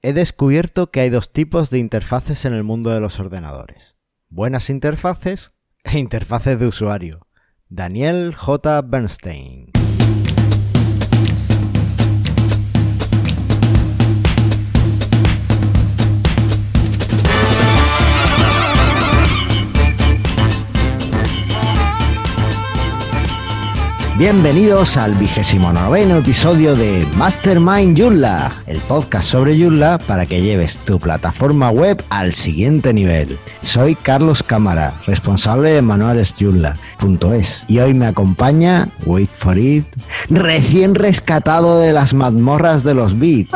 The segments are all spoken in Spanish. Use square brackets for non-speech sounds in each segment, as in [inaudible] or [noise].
He descubierto que hay dos tipos de interfaces en el mundo de los ordenadores. Buenas interfaces e interfaces de usuario. Daniel J. Bernstein. Bienvenidos al vigésimo noveno episodio de Mastermind Joomla, el podcast sobre Joomla para que lleves tu plataforma web al siguiente nivel. Soy Carlos Cámara, responsable de manualesjoomla.es y hoy me acompaña, wait for it, recién rescatado de las mazmorras de los bits.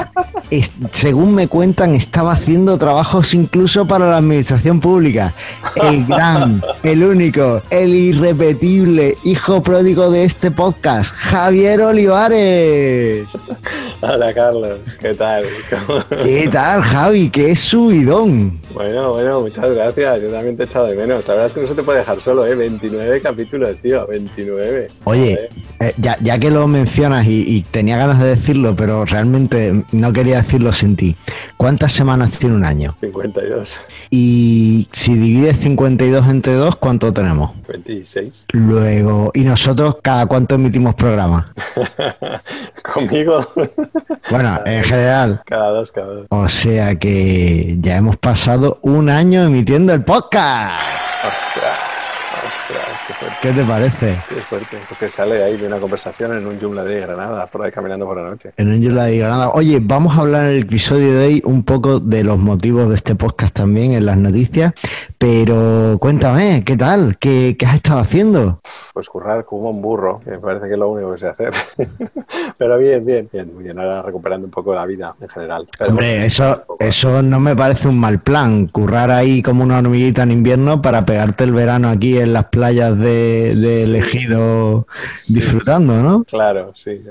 según me cuentan, estaba haciendo trabajos incluso para la administración pública. El gran, el único, el irrepetible hijo pródigo de este podcast, Javier Olivares. [laughs] Hola Carlos, ¿qué tal? ¿Qué tal Javi? ¿Qué subidón? Bueno, bueno, muchas gracias. Yo también te he echado de menos. La verdad es que no se te puede dejar solo, ¿eh? 29 capítulos, tío, 29. Oye, eh, ya, que lo mencionas y, tenía ganas de decirlo, pero realmente no quería decirlo sin ti. ¿Cuántas semanas tiene un año? 52. Y si divides 52 entre 2, ¿cuánto tenemos? 26. Luego, ¿y nosotros cada cuánto emitimos programa? [laughs] Conmigo. Bueno, en general. Cada dos, cada dos. O sea que ya hemos pasado un año emitiendo el podcast. ¿Qué te parece? Qué fuerte, porque sale ahí de una conversación en un Joomla de Granada, por ahí caminando por la noche. En un Joomla de Granada. Oye, vamos a hablar en el episodio de hoy un poco de los motivos de este podcast también en las noticias, pero cuéntame, ¿qué tal? ¿Qué, has estado haciendo? Pues currar como un burro, que me parece que es lo único que sé hacer. [laughs] pero bien, bien, bien, muy bien. Ahora recuperando un poco la vida en general. Hombre, eso, eso no me parece un mal plan, currar ahí como una hormiguita en invierno para pegarte el verano aquí en las playas de de, elegido disfrutando, ¿no? Claro, sí. [laughs]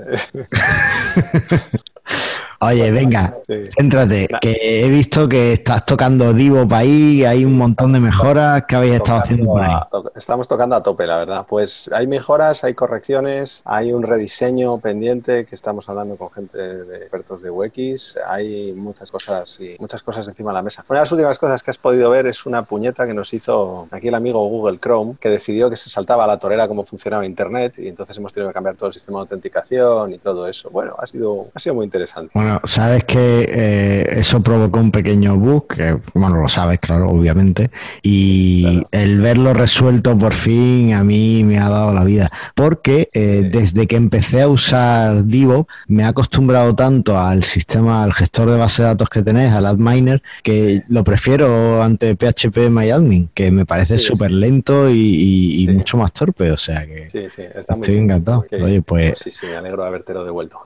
Oye, venga, céntrate, que he visto que estás tocando Divo para ahí, hay un montón de mejoras que habéis estado haciendo por ahí. estamos tocando a tope, la verdad. Pues hay mejoras, hay correcciones, hay un rediseño pendiente que estamos hablando con gente de expertos de UX, hay muchas cosas y muchas cosas encima de la mesa. Una de las últimas cosas que has podido ver es una puñeta que nos hizo aquí el amigo Google Chrome, que decidió que se saltaba a la torera cómo funcionaba Internet y entonces hemos tenido que cambiar todo el sistema de autenticación y todo eso. Bueno, ha sido, ha sido muy interesante. Bueno, sabes que eh, eso provocó un pequeño bug, que bueno, lo sabes, claro, obviamente, y el verlo resuelto por fin a mí me ha dado la vida, porque eh, desde que empecé a usar Divo me he acostumbrado tanto al sistema, al gestor de base de datos que tenés, al AdMiner, que lo prefiero ante PHP MyAdmin, que me parece súper lento y, mucho más torpe, o sea que estoy encantado. Oye, pues... Sí, sí, me alegro de habértelo devuelto.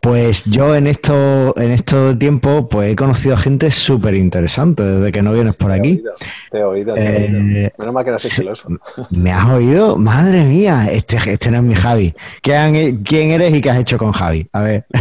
Pues yo en esto en este tiempo, pues he conocido a gente súper interesante desde que no vienes por aquí. Te he oído, te he oído. Eh, Menos mal que eras celoso. [laughs] ¿Me has oído? Madre mía, este, este no es mi Javi. ¿Quién eres y qué has hecho con Javi? A ver. [laughs]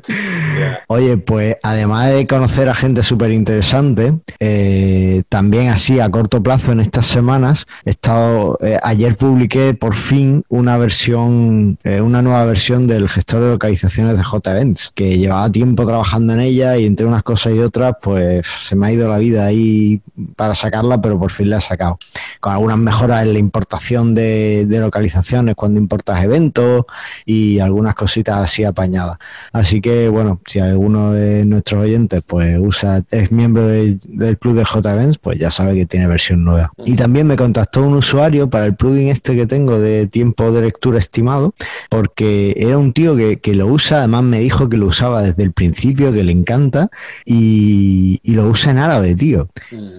[laughs] Oye, pues además de conocer a gente súper interesante, eh, también así a corto plazo en estas semanas, he estado, eh, ayer publiqué por fin una versión, una nueva versión del gestor de localizaciones de JEvents que llevaba tiempo trabajando en ella y entre unas cosas y otras, pues se me ha ido la vida ahí para sacarla, pero por fin la he sacado. Con algunas mejoras en la importación de, localizaciones cuando importas eventos y algunas cositas así apañadas. Así que, bueno, si alguno de nuestros oyentes pues usa, es miembro del club de JEvents, pues ya sabe que tiene versión nueva. Y también me contactó un usuario para el plugin este que tengo de tiempo de lectura estimado, porque era un tío que, que lo usa, además me dijo que lo usaba desde el principio, que le encanta, y, lo usa en árabe, tío.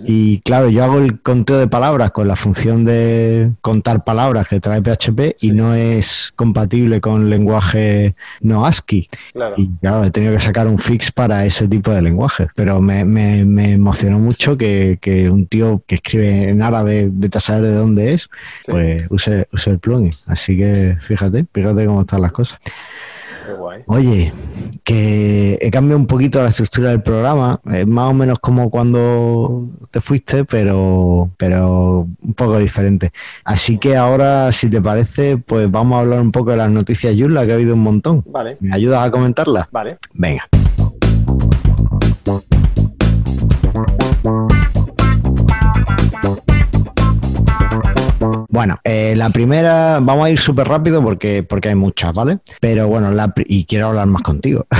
Y claro, yo hago el conteo de palabras con la función de contar palabras que trae PHP y no es compatible con lenguaje no ASCII. Y claro, he tenido que sacar un fix para ese tipo de lenguaje. Pero me, emocionó mucho que, un tío que escribe en árabe, de a saber de dónde es, pues use, use el plugin. Así que fíjate, fíjate cómo están las cosas. Oye, que he cambiado un poquito la estructura del programa, es más o menos como cuando te fuiste, pero, pero un poco diferente. Así que ahora, si te parece, pues vamos a hablar un poco de las noticias Yula, que ha habido un montón. Vale. ¿Me ayudas a comentarlas? Vale. Venga. Bueno, eh, la primera, vamos a ir súper rápido porque, porque hay muchas, ¿vale? Pero bueno, la, y quiero hablar más contigo. [laughs]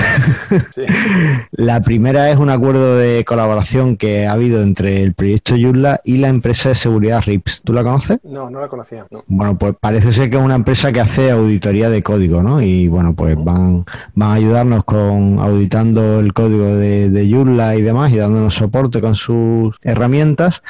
La primera es un acuerdo de colaboración que ha habido entre el proyecto Joomla y la empresa de seguridad RIPS. ¿Tú la conoces? No, no la conocía. Bueno, pues parece ser que es una empresa que hace auditoría de código, ¿no? Y bueno, pues van, van a ayudarnos con auditando el código de, de y demás y dándonos soporte con sus herramientas.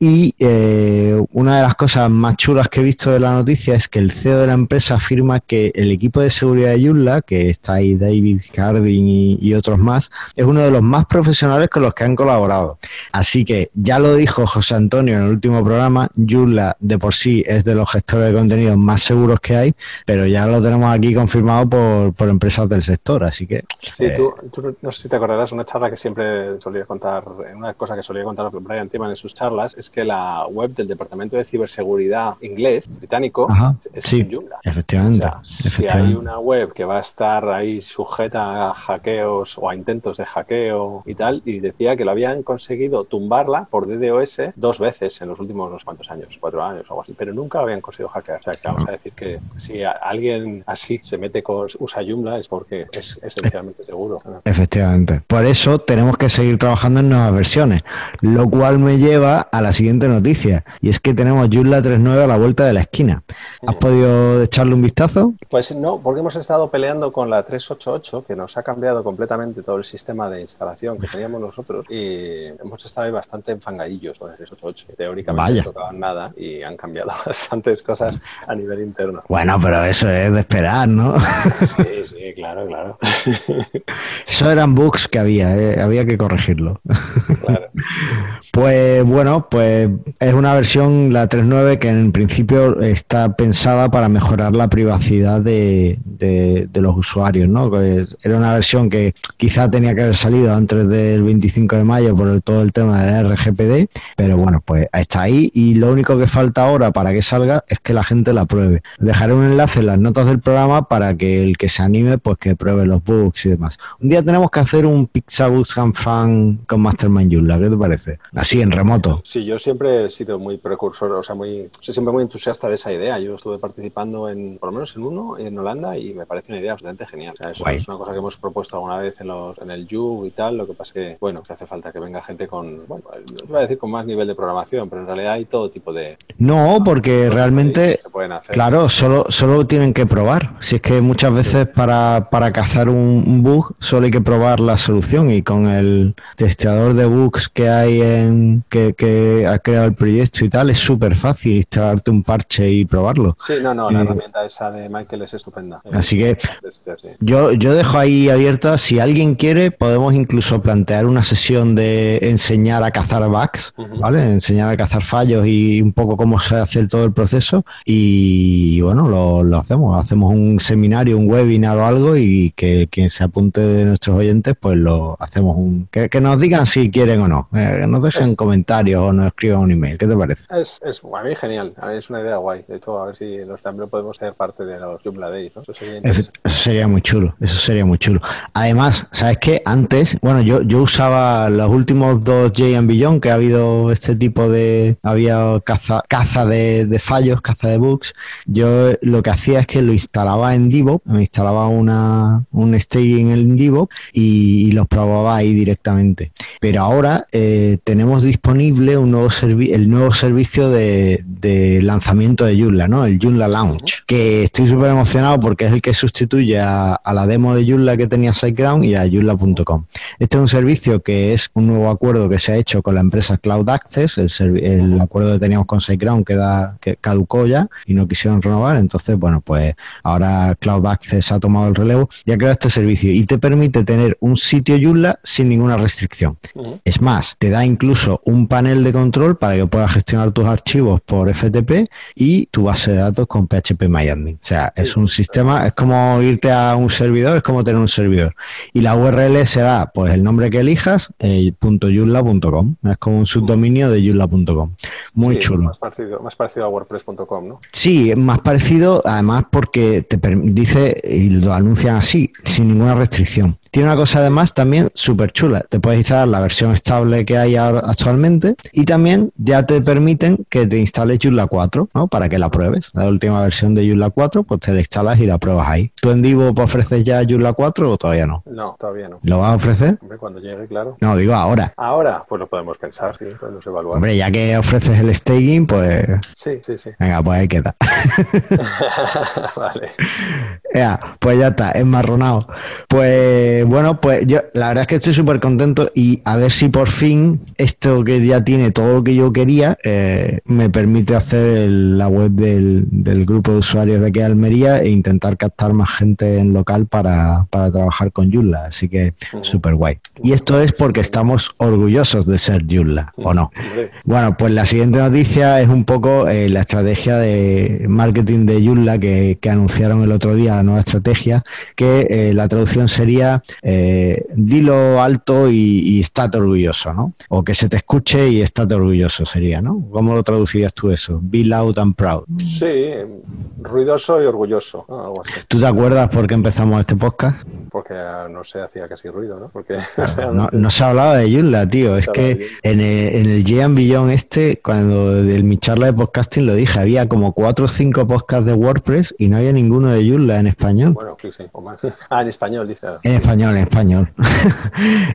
Y eh, una de las cosas más chulas que he visto de la noticia es que el CEO de la empresa afirma que el equipo de seguridad de Joomla, que está ahí David Cardin y, otros más, es uno de los más profesionales con los que han colaborado. Así que ya lo dijo José Antonio en el último programa, Joomla de por sí es de los gestores de contenido más seguros que hay, pero ya lo tenemos aquí confirmado por, empresas del sector, así que... Sí, eh, tú, no sé si te acordarás, una charla que siempre solía contar, una cosa que solía contar Brian Timan en sus charlas, es que la web del Departamento de Ciberseguridad inglés, británico, es Joomla. Efectivamente, Si hay una web que va a estar ahí sujeta a hackeos o a intentos de hackeo y tal, y decía que lo habían conseguido tumbarla por DDoS dos veces en los últimos unos cuantos años, cuatro años o algo así, pero nunca habían conseguido hackear. O sea, que vamos a decir que si alguien así se mete con usa Joomla es porque es esencialmente seguro. Efectivamente. Por eso tenemos que seguir trabajando en nuevas versiones, lo cual me lleva a la siguiente noticia, y es que tenemos Joomla 3.9 a la vuelta de la esquina. ¿Has podido echarle un vistazo? Pues no, porque hemos estado peleando con la 388, que nos ha cambiado completamente todo el sistema de instalación que teníamos nosotros, y hemos estado ahí bastante enfangadillos con el 388. Teóricamente no tocaban nada y han cambiado [laughs] bastantes cosas a nivel interno. Bueno, pero eso es de esperar, ¿no? Sí, sí, claro, claro. [laughs] Eso eran bugs que había, ¿eh? había que corregirlo. Claro. [laughs] Pues bueno, pues es una versión, la 3.9, que en principio está pensada para mejorar la privacidad de, de, los usuarios, ¿no? Era una versión que quizá tenía que haber salido antes del 25 de mayo por todo el tema del RGPD, pero bueno, pues está ahí y lo único que falta ahora para que salga es que la gente la pruebe. Dejaré un enlace en las notas del programa para que el que se anime, pues que pruebe los bugs y demás. Un día tenemos que hacer un Pixabooks Fan con Mastermind Joomla, ¿qué te parece? Así en remoto. Sí, yo siempre he sido muy precursor, o sea, muy, siempre muy entusiasta de esa idea. Yo estuve participando en, por lo menos en uno, en Holanda, y me parece una idea bastante genial. eso es una cosa que hemos propuesto alguna vez en, los, en el You y tal. Lo que pasa es que, bueno, que hace falta que venga gente con, bueno, no voy a decir con más nivel de programación, pero en realidad hay todo tipo de. No, porque realmente, claro, solo, solo tienen que probar. Si es que muchas veces para, para cazar un, bug solo hay que probar la solución y con el testeador de bugs que hay en que, que ha creado el proyecto y tal, es súper fácil un parche y probarlo. Sí, no, no, la herramienta esa de Michael es estupenda. Así que yo, yo dejo ahí abierta, si alguien quiere, podemos incluso plantear una sesión de enseñar a cazar bugs, ¿vale? Enseñar a cazar fallos y un poco cómo se hace todo el proceso y bueno, lo, lo hacemos, hacemos un seminario, un webinar o algo y que quien se apunte de nuestros oyentes, pues lo hacemos un... Que, nos digan si quieren o no, eh, que nos dejen comentarios o nos escriban un email, ¿qué te parece? Es, es a mí genial, a mí es una idea guay, de hecho a ver si los también podemos ser parte de los Joomla Days, ¿no? Eso sería, muy chulo, eso sería muy chulo. Además, ¿sabes qué? Antes, bueno, yo, yo usaba los últimos dos J Beyond que ha habido este tipo de, había caza, caza de, fallos, caza de bugs, yo lo que hacía es que lo instalaba en Divo, me instalaba una, un staging en Divo y, los probaba ahí directamente. Pero ahora eh, tenemos disponible un nuevo el nuevo servicio de, lanzamiento de Joomla, ¿no? El Joomla Launch, que estoy súper emocionado porque es el que sustituye a, la demo de Joomla que tenía SiteGround y a joomla.com. Este es un servicio que es un nuevo acuerdo que se ha hecho con la empresa Cloud Access, el, acuerdo que teníamos con SiteGround que, que caducó ya y no quisieron renovar, entonces, bueno, pues ahora Cloud Access ha tomado el relevo y ha creado este servicio y te permite tener un sitio Joomla sin ninguna restricción. Es más, te da incluso un panel de control para que puedas gestionar tus archivos por FTP y tu base de datos con PHP MyAdmin. O sea, es un sistema, es como irte a un servidor, es como tener un servidor. Y la URL será, pues, el nombre que elijas, eh, Es como un subdominio de yula.com. Muy chulo. Más parecido, más parecido a WordPress.com, ¿no? Sí, más parecido, además, porque te dice y lo anuncian así, sin ninguna restricción. Tiene una cosa además también súper chula. Te puedes instalar la versión estable que hay ahora actualmente y también ya te permiten que te instales Joomla 4 4, ¿no? Para que la pruebes. La última versión de Joomla 4, pues te la instalas y la pruebas ahí. ¿Tú en Divo ofreces ya Joomla 4 o todavía no? No, todavía no. ¿Lo vas a ofrecer? Hombre, cuando llegue, claro. No, digo ahora. Ahora, pues lo podemos pensar, sí, podemos evaluar. Hombre, ya que ofreces el staging, pues... Sí, sí, sí. Venga, pues ahí queda. [laughs] [laughs] vale. Pues ya está, enmarronado. Pues bueno, pues yo la verdad es que estoy súper contento y a ver si por fin esto que ya tiene todo lo que yo quería eh, me permite hacer la web del, del grupo de usuarios de aquí de Almería e intentar captar más gente en local para, para trabajar con Joomla. Así que súper guay. Y esto es porque estamos orgullosos de ser Joomla, ¿o no? Hombre, Bueno, pues la siguiente noticia es un poco eh, la estrategia de marketing de Joomla que, que anunciaron el otro día, la nueva estrategia, que eh, la traducción sería eh, dilo alto y, y estate orgulloso, ¿no? O que se te escuche y estate orgulloso sería, ¿no? ¿Cómo lo traducirías tú eso? Be loud and proud. sí, ruidoso y orgulloso, ¿no? algo así. ¿Tú te acuerdas por qué empezamos este podcast? Porque ah, no se hacía casi ruido, ¿no? Porque [laughs] No, no se ha hablado de Joomla, tío. Es que en el, en el Billón este, cuando de mi charla de podcasting lo dije, había como cuatro o cinco podcasts de WordPress y no había ninguno de Joomla en español. Bueno, sí, sí, o más. [laughs] Ah, en español, dice. En español, en español. [laughs]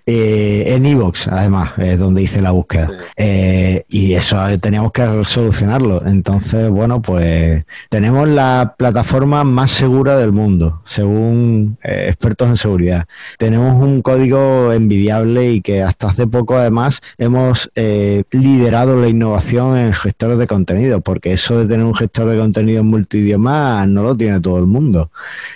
Eh, en Evox, además, es donde hice la búsqueda. Sí. Eh, y eso eh, teníamos que solucionarlo. Entonces, bueno, pues tenemos la plataforma más segura del mundo, según eh, expertos en seguridad. Tenemos un código envidiable y que hasta hace poco, además, hemos eh, liderado la innovación en gestores de contenido, porque eso de tener un gestor de contenido multidioma no lo tiene todo el mundo.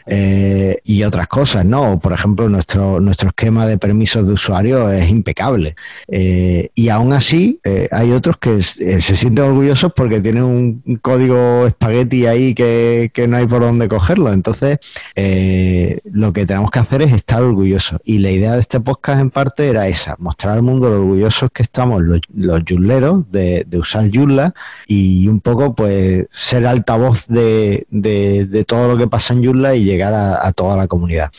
Eh, y otras cosas, ¿no? Por ejemplo, nuestro, nuestro esquema de permisos de usuario es impecable. Eh, y aún así, hay otros que se sienten orgullosos porque tienen un, código espagueti ahí que, que no hay por dónde cogerlo. Entonces, lo que tenemos que hacer es estar orgullosos. Y la idea de este podcast en parte era esa, mostrar al mundo lo orgullosos que estamos los, los yulleros de, de usar Joomla y un poco pues ser altavoz de, de, de todo lo que pasa en Joomla y llegar a, a toda la comunidad.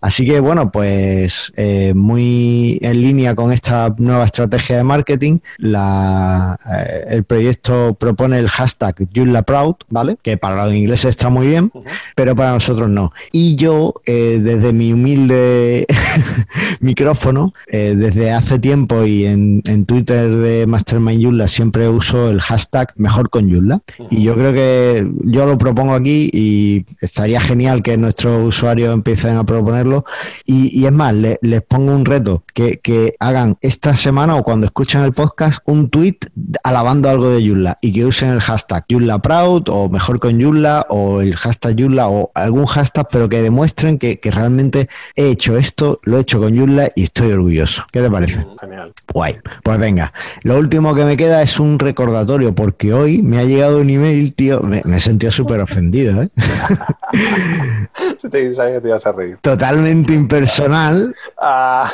Así que bueno, pues eh, muy en línea con esta nueva estrategia de marketing, la, eh, el proyecto propone el hashtag Joomla Proud, ¿vale? Que para los ingleses está muy bien, pero para nosotros no. Y yo, eh, desde mi humilde [laughs] micrófono, eh, desde hace tiempo y en, en Twitter de Mastermind Joomla siempre uso el hashtag mejor con Joomla. Y yo creo que yo lo propongo aquí y estaría genial que nuestros usuarios empiecen a proponerlo. Y, y es más, le- les pongo un reto, que, que hagan esta semana o cuando escuchen el podcast un tweet alabando algo de Joomla y que usen el hashtag Joomla Proud o mejor con Joomla o el hashtag Joomla o algún hashtag, pero que demuestren que, que realmente he hecho esto, lo he hecho con Joomla y estoy orgulloso. ¿Qué te parece? Genial. Guay. Pues venga, lo último que me queda es un recordatorio, porque hoy me ha llegado un email, tío. Me, me he sentido súper ofendido, ¿eh? [laughs] Se te sabía que te ibas a reír. Totalmente impersonal, Ah,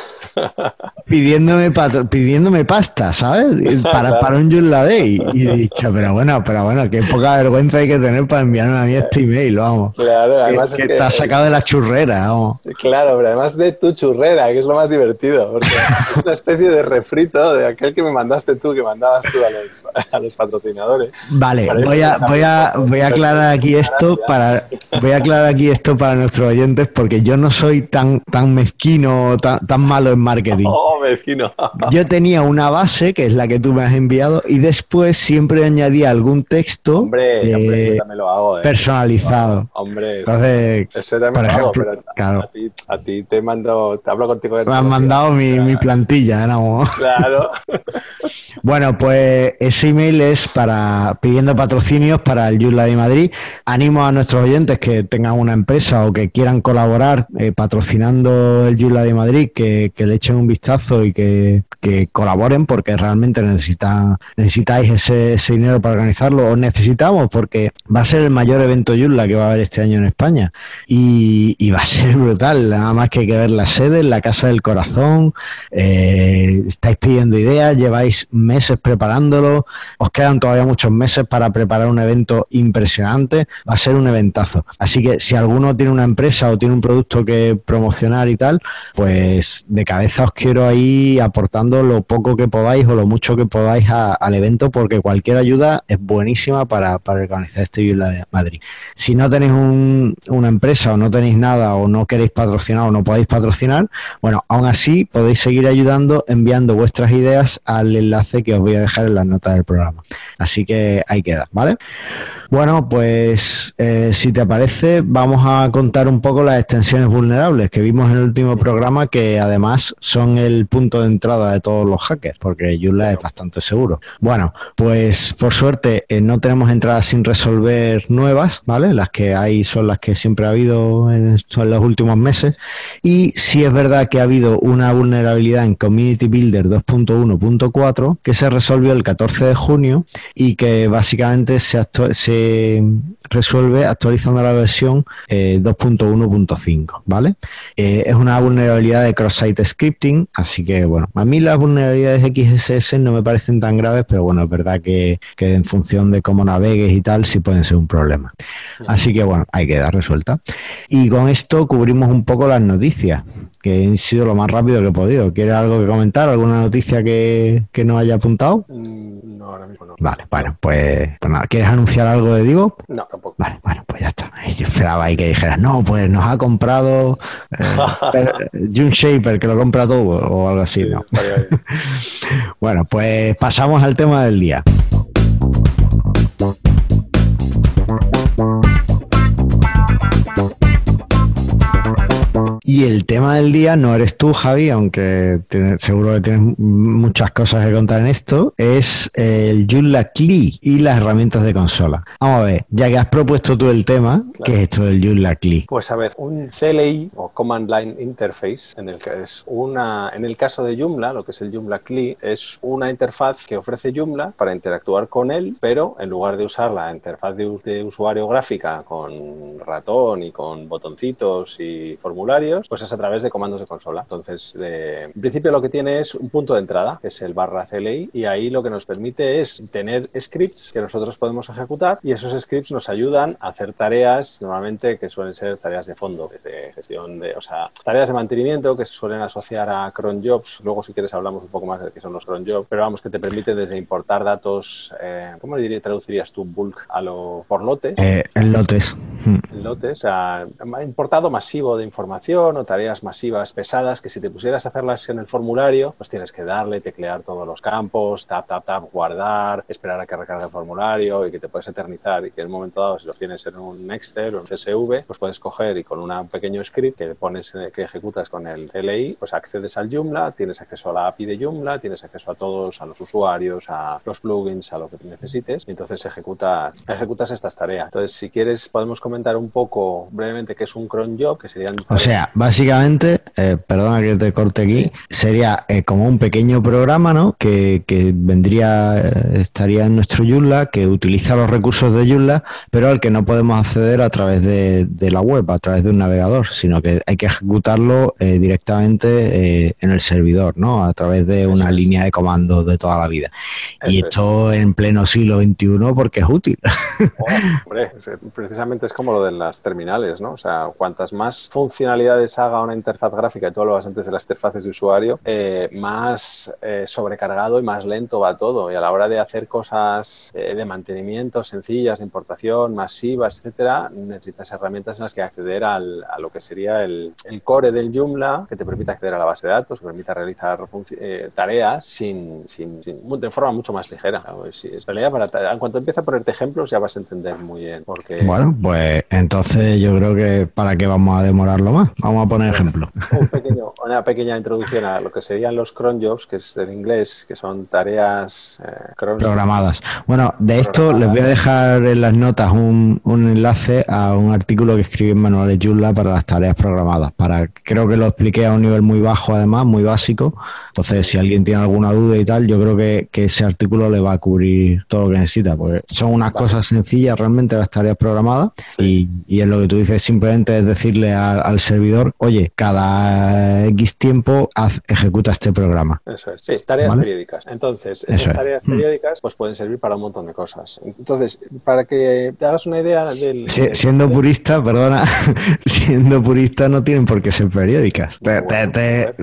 pidiéndome pidiéndome pasta, ¿sabes? Para, para un Joomla Day. Y he dicho, pero bueno, pero bueno, qué poca vergüenza hay que tener para enviarme a mí este email, vamos. claro, además que es que, está sacado de la churrera, vamos. Claro, pero además de tu churrera, que es lo más divertido, porque es una especie de refrito de aquel que me mandaste tú, que mandabas tú a los, a los patrocinadores. Vale, Parece voy a, voy a, voy a aclarar aquí esto para, voy a aclarar aquí esto para nuestros oyentes porque yo no soy tan, tan mezquino, tan, tan malo en marketing. Oh, [laughs] [laughs] Yo tenía una base, que es la que tú me has enviado, y después siempre añadía algún texto Hombre, hombre, eh, yo también lo hago. eh. personalizado. Hombre, Entonces, eso también por lo hago, ejemplo, pero a- claro. a, ti, a ti te mando, te hablo contigo. de me han todo, mandado mi, plantilla, ¿no? [laughs] Claro. Bueno, pues ese email es para pidiendo patrocinios para el Joomla de Madrid. Animo a nuestros oyentes que tengan una empresa o que quieran colaborar eh, patrocinando el Joomla de Madrid, que, que le echen un vistazo y que, que colaboren porque realmente necesitan, necesitáis ese, ese dinero para organizarlo. Os necesitamos porque va a ser el mayor evento Joomla que va a haber este año en España y, va a ser brutal. Nada más que hay que ver la sede, la Casa del Corazón. Eh, estáis pidiendo ideas, lleváis meses preparándolo. Os quedan todavía muchos meses para preparar un evento impresionante. Va a ser un eventazo. Así que si alguno tiene una empresa o tiene un producto que promocionar y tal, pues de cabeza os quiero ahí aportando lo poco que podáis o lo mucho que podáis al evento, porque cualquier ayuda es buenísima para, para organizar este Villa de Madrid. Si no tenéis una empresa o no tenéis nada o no queréis patrocinar o no podéis patrocinar, bueno, aún así podéis seguir ayudando enviando vuestras ideas al enlace que os voy a dejar en las notas del programa. Así que ahí queda, ¿vale? Bueno, pues eh, si te parece, vamos a contar un poco las extensiones vulnerables que vimos en el último programa, que además son el punto de entrada de todos los hackers, porque Joomla es bastante seguro. Bueno, pues por suerte eh, no tenemos entradas sin resolver nuevas, ¿vale? Las que hay son las que siempre ha habido en, en los últimos meses. Y sí es verdad que ha habido una vulnerabilidad en Community Builder 2.1.4 que se resolvió el 14 de junio y que básicamente se, se resuelve actualizando la versión 2.1.5, eh, ¿vale? Eh, es una vulnerabilidad de cross-site scripting, así que bueno, a mí las vulnerabilidades XSS no me parecen tan graves, pero bueno, es verdad que, que en función de cómo navegues y tal, sí pueden ser un problema. Así que bueno, hay que dar resuelta. Y con esto cubrimos un poco las noticias, que han sido lo más rápido que he podido. ¿Quieres algo que comentar? ¿Alguna noticia que, que no haya apuntado? Mm, no, ahora mismo no. Vale, bueno, pues, pues nada, ¿quieres anunciar algo de Divo? No, tampoco. Vale, bueno, pues ya está. [laughs] Yo esperaba ahí que dijeras, no, pues nos ha comprado eh, [laughs] June Shaper, que lo compra todo, o algo así, ¿no? [laughs] bueno, pues pasamos al tema del día. Y el tema del día no eres tú, Javi, aunque seguro que tienes muchas cosas que contar en esto, es el Joomla CLI y las herramientas de consola. Vamos a ver, ya que has propuesto tú el tema, ¿qué es esto del Joomla CLI? Pues a ver, un CLI o Command Line Interface, en el que es una, en el caso de Joomla, lo que es el Joomla CLI, es una interfaz que ofrece Joomla para interactuar con él, pero en lugar de usar la interfaz de, de usuario gráfica con ratón y con botoncitos y formularios, pues es a través de comandos de consola. Entonces, en principio lo que tiene es un punto de entrada, que es el barra CLI, y ahí lo que nos permite es tener scripts que nosotros podemos ejecutar y esos scripts nos ayudan a hacer tareas normalmente que suelen ser tareas de fondo, de gestión de, o sea, tareas de mantenimiento que se suelen asociar a cron jobs. Luego, si quieres, hablamos un poco más de qué son los cron jobs, pero vamos, que te permite desde importar datos, eh, ¿cómo diría, traducirías tú bulk a lo por lotes? Eh, en lotes. En lotes, o sea, importado masivo de información o tareas masivas pesadas que si te pusieras a hacerlas en el formulario, pues tienes que darle, teclear todos los campos, tap, tap, tap, guardar, esperar a que recargue el formulario y que te puedes eternizar y que en un momento dado, si lo tienes en un Excel o en CSV, pues puedes coger y con un pequeño script que pones, que ejecutas con el CLI, pues accedes al Joomla, tienes acceso a la API de Joomla, tienes acceso a todos, a los usuarios, a los plugins, a lo que necesites y entonces ejecutas, ejecutas estas tareas. Entonces, si quieres, podemos comentar un poco brevemente qué es un cron job, que serían... básicamente, eh, perdona que te corte aquí, sería eh, como un pequeño programa, ¿no? Que, vendría, eh, estaría en nuestro Joomla, que utiliza los recursos de Joomla, pero al que no podemos acceder a través de, la web, a través de un navegador, sino que hay que ejecutarlo directamente en el servidor, ¿no? A través de una línea de comandos de toda la vida. y esto en pleno siglo XXI porque es útil. hombre, precisamente es como lo de las terminales, ¿no? O sea, cuantas más funcionalidades haga una interfaz gráfica, y tú hablabas antes de las interfaces de usuario, eh, más eh, sobrecargado y más lento va todo. Y a la hora de hacer cosas eh, de mantenimiento sencillas, de importación, masivas, etcétera, necesitas herramientas en las que acceder al, a lo que sería el, core del Joomla, que te permite acceder a la base de datos, que permite realizar tareas sin, sin, de forma mucho más ligera. para, en cuanto empieza a ponerte ejemplos, ya vas a entender muy bien. Porque... Bueno, pues entonces yo creo que para qué vamos a demorarlo más. Vamos a poner ejemplo. [laughs] una pequeña introducción a lo que serían los cron jobs, que es en inglés, que son tareas eh, programadas. Bueno, de esto les voy a dejar en las notas un, enlace a un artículo que escribí en Manuales Joomla para las tareas programadas. Para creo que lo expliqué a un nivel muy bajo, además, muy básico. Entonces, si alguien tiene alguna duda y tal, yo creo que, ese artículo le va a cubrir todo lo que necesita, porque son unas cosas sencillas realmente las tareas programadas Y, y, es lo que tú dices, simplemente es decirle al servidor, oye, cada X tiempo haz, ejecuta este programa. Eso es, sí, tareas periódicas. Entonces, esas tareas mm. periódicas pues pueden servir para un montón de cosas. Entonces, para que te hagas una idea del... siendo purista, perdona, [laughs] siendo purista no tienen por qué ser periódicas. te,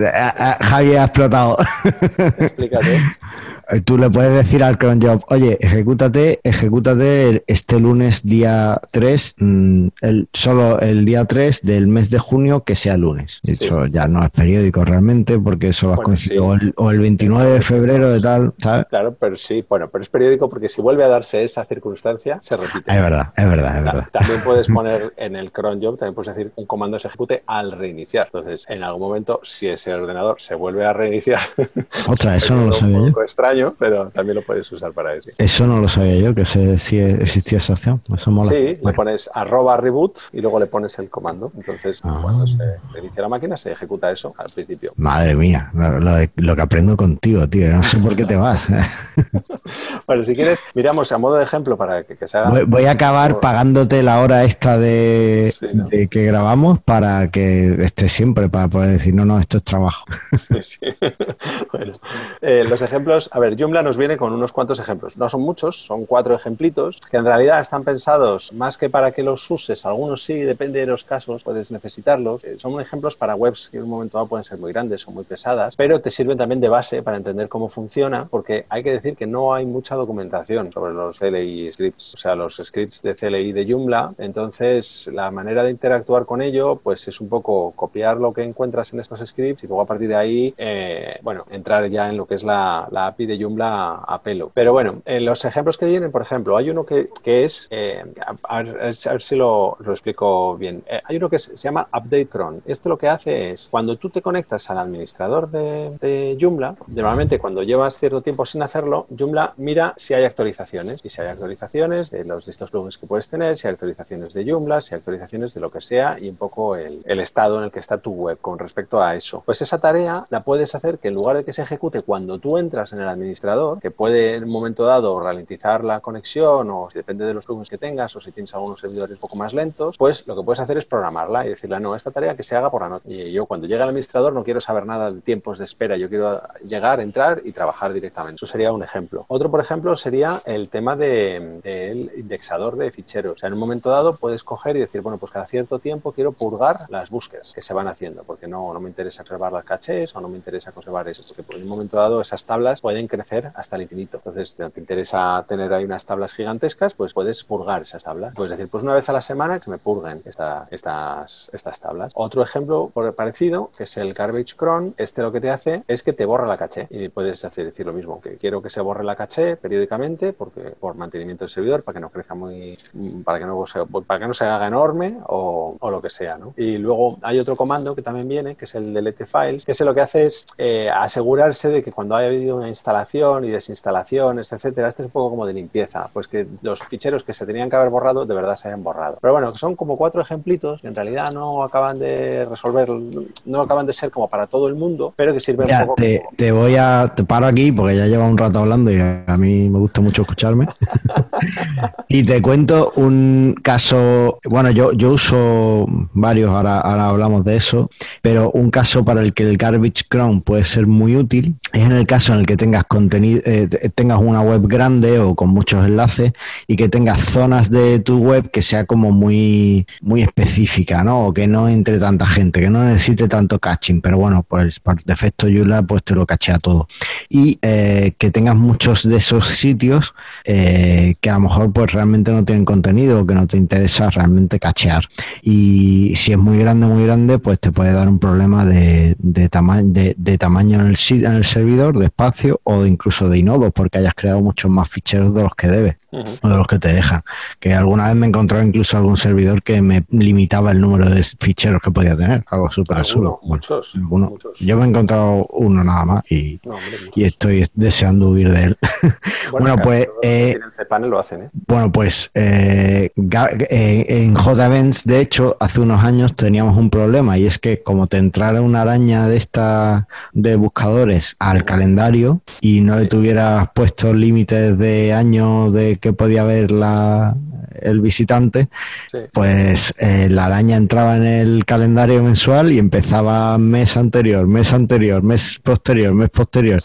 Javi ha explotado. Explícate. [laughs] Eh, tú le puedes decir al cron job, oye, ejecútate, ejecútate este lunes día 3, mm, el, solo el día 3 del mes de junio que sea lunes. Eso ya no es periódico realmente porque eso lo has conseguido. O, el, 29 de febrero de tal, ¿sabes? Claro, pero sí, bueno, pero es periódico porque si vuelve a darse esa circunstancia, se repite. Es verdad, es verdad, es verdad. También puedes [laughs] poner en el cron job, también puedes decir un comando se ejecute al reiniciar. Entonces, en algún momento, si ese ordenador se vuelve a reiniciar, otra, [laughs] eso no lo sabía un poco pero también lo puedes usar para eso. Eso no lo sabía yo, que se, si existía esa opción. Eso mola. Sí, le pones arroba reboot y luego le pones el comando. Entonces, ah. cuando se inicia la máquina, se ejecuta eso al principio. Madre mía, lo, que aprendo contigo, tío. No sé por qué te vas. [laughs] bueno, si quieres, miramos a modo de ejemplo para que, se haga. Voy, a acabar pagándote la hora esta de, que grabamos para que esté siempre, para poder decir, no, no, esto es trabajo. [laughs] bueno, eh, los ejemplos, a ver, Joomla nos viene con unos cuantos ejemplos. No son muchos, son cuatro ejemplitos que en realidad están pensados más que para que los uses. Algunos sí, depende de los casos, puedes necesitarlos. Eh, son ejemplos para webs que en un momento dado pueden ser muy grandes o muy pesadas, pero te sirven también de base para entender cómo funciona, porque hay que decir que no hay mucha documentación sobre los CLI scripts, o sea, los scripts de CLI de Joomla. Entonces, la manera de interactuar con ello, pues es un poco copiar lo que encuentras en estos scripts y luego a partir de ahí, eh, bueno, entrar ya en lo que es la API de Joomla a, pelo. Pero bueno, en los ejemplos que vienen, por ejemplo, hay uno que, que es, eh, a, ver, si lo, lo explico bien, eh, hay uno que se llama Update Cron. Este lo que hace es, cuando tú te conectas al administrador de, de Joomla, normalmente cuando llevas cierto tiempo sin hacerlo, Joomla mira si hay actualizaciones, y si hay actualizaciones de los distintos plugins que puedes tener, si hay actualizaciones de Joomla, si hay actualizaciones de lo que sea y un poco el, el estado en el que está tu web con respecto a eso. Pues esa tarea la puedes hacer que en lugar de que se ejecute cuando tú entras en el administrador, que puede en un momento dado ralentizar la conexión o si depende de los plugins que tengas o si tienes algunos servidores un poco más lentos, pues lo que puedes hacer es programarla y decirle, no, esta tarea que se haga por la noche. Y yo cuando llegue al administrador no quiero saber nada de tiempos de espera, yo quiero llegar, entrar y trabajar directamente. Eso sería un ejemplo. Otro, por ejemplo, sería el tema del de, indexador de ficheros. En un momento dado puedes coger y decir, bueno, pues cada cierto tiempo quiero purgar las búsquedas que se van haciendo, porque no, no me interesa conservar las cachés o no me interesa conservar eso, porque en un momento dado esas tablas pueden crecer hasta el infinito. Entonces, si te interesa tener ahí unas tablas gigantescas, pues puedes purgar esas tablas. Puedes decir, pues una vez a la semana que me purguen estas, estas tablas. Otro ejemplo parecido, que es el garbage cron, este lo que te hace es que te borra la caché. Y puedes decir lo mismo, que quiero que se borre la caché periódicamente porque por mantenimiento del servidor, para que no crezca muy, para que no se, para que no se haga enorme o, lo que sea. Y luego hay otro comando que también viene, que es el delete files, que ese lo que hace es eh, asegurarse de que cuando haya habido una instalación y desinstalaciones, etcétera, este es un poco como de limpieza, pues que los ficheros que se tenían que haber borrado de verdad se hayan borrado. Pero bueno, son como cuatro ejemplitos que en realidad no acaban de resolver, no acaban de ser como para todo el mundo, pero que sirven un poco. Te, te voy a, te paro aquí porque ya lleva un rato hablando y a mí me gusta mucho escucharme. [laughs] y te cuento un caso, bueno, yo, yo uso varios, ahora, ahora hablamos de eso, pero un caso para el que el garbage cron puede ser muy útil es en el caso en el que tengas contenido, eh, tengas una web grande o con muchos enlaces y que tengas zonas de tu web que sea como muy, muy específica, ¿no? O que no entre tanta gente, que no necesite tanto caching, pero bueno, pues por defecto Joomla pues te lo cachea todo. Y eh, que tengas muchos de esos sitios eh, que a lo mejor pues realmente no tienen contenido que no te interesa realmente cachear. Y si es muy grande, muy grande, pues te puede dar un problema de, de, de, tamaño en el, en el servidor, de espacio o incluso de inodos, porque hayas creado muchos más ficheros de los que debes o de los que te dejan. Que alguna vez me he encontrado incluso algún servidor que me limitaba el número de ficheros que podía tener, algo súper absurdo. Muchos, Yo me he encontrado uno nada más y, y estoy deseando huir de él. [laughs] Bueno, pues... Eh, lo hacen, ¿eh? Bueno, pues eh, eh, en JVents, de hecho, hace unos años teníamos un problema y es que como te entrara una araña de esta de buscadores al calendario y no le tuvieras puesto límites de años de que podía haber la, el visitante, pues eh, la araña entraba en el calendario mensual y empezaba mes anterior, mes anterior, mes posterior, mes posterior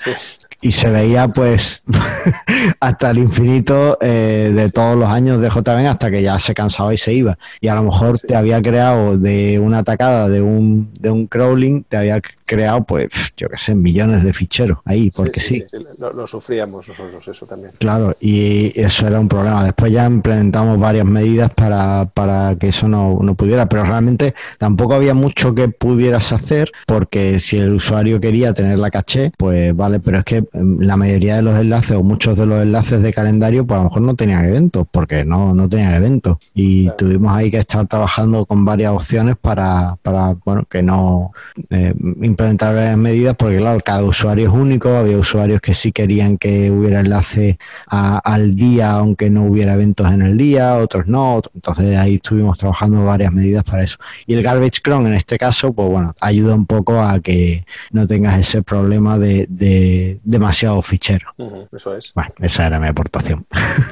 y se veía pues [laughs] hasta el infinito eh, de todos los años de JVM hasta que ya se cansaba y se iba. Y a lo mejor te había creado de una atacada, de un, de un crawling, te había creado pues yo qué sé, millones de ficheros ahí, porque sí. Lo, sufríamos nosotros eso también. Claro, y eso era un problema. Después ya implementamos varias medidas para, para que eso no, no pudiera, pero realmente tampoco había mucho que pudieras hacer porque si el usuario quería tener la caché, pues vale, pero es que la mayoría de los enlaces o muchos de los enlaces de calendario, pues a lo mejor no tenían eventos, porque no, no tenían eventos. Y tuvimos ahí que estar trabajando con varias opciones para, para bueno, que no eh, implementar varias medidas, porque claro, cada usuario es único, había usuarios que sí querían que hubiera enlace al día, aunque no hubiera eventos en el día, otros no, entonces ahí estuvimos trabajando varias medidas para eso. Y el garbage cron en este caso, pues bueno, ayuda un poco a que no tengas ese problema de, de demasiado fichero. eso es. Bueno, esa era mi aportación.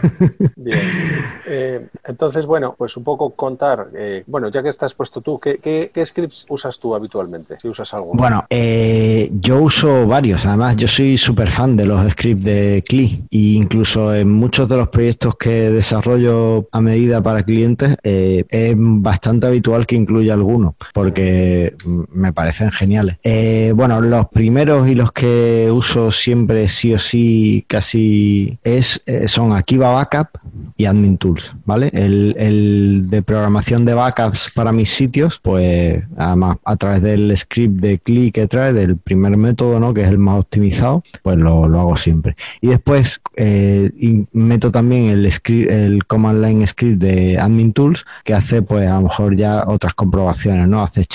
[laughs] Bien. Eh, entonces, bueno, pues un poco contar, eh, bueno, ya que estás puesto tú, ¿qué, scripts usas tú habitualmente? Si usas algo. Bueno, eh, yo uso varios. Además, yo soy súper fan de los scripts de CLI e incluso en muchos de los proyectos que desarrollo a medida para clientes es bastante habitual que incluya algunos porque me parecen geniales. bueno, los primeros y los que uso siempre siempre sí o sí casi es eh, son Akiva Backup y Admin Tools, ¿vale? El, el, de programación de backups para mis sitios, pues además a través del script de click que trae, del primer método, ¿no? Que es el más optimizado, pues lo, lo hago siempre. Y después eh, meto también el script, el command line script de Admin Tools, que hace pues a lo mejor ya otras comprobaciones, ¿no? Hace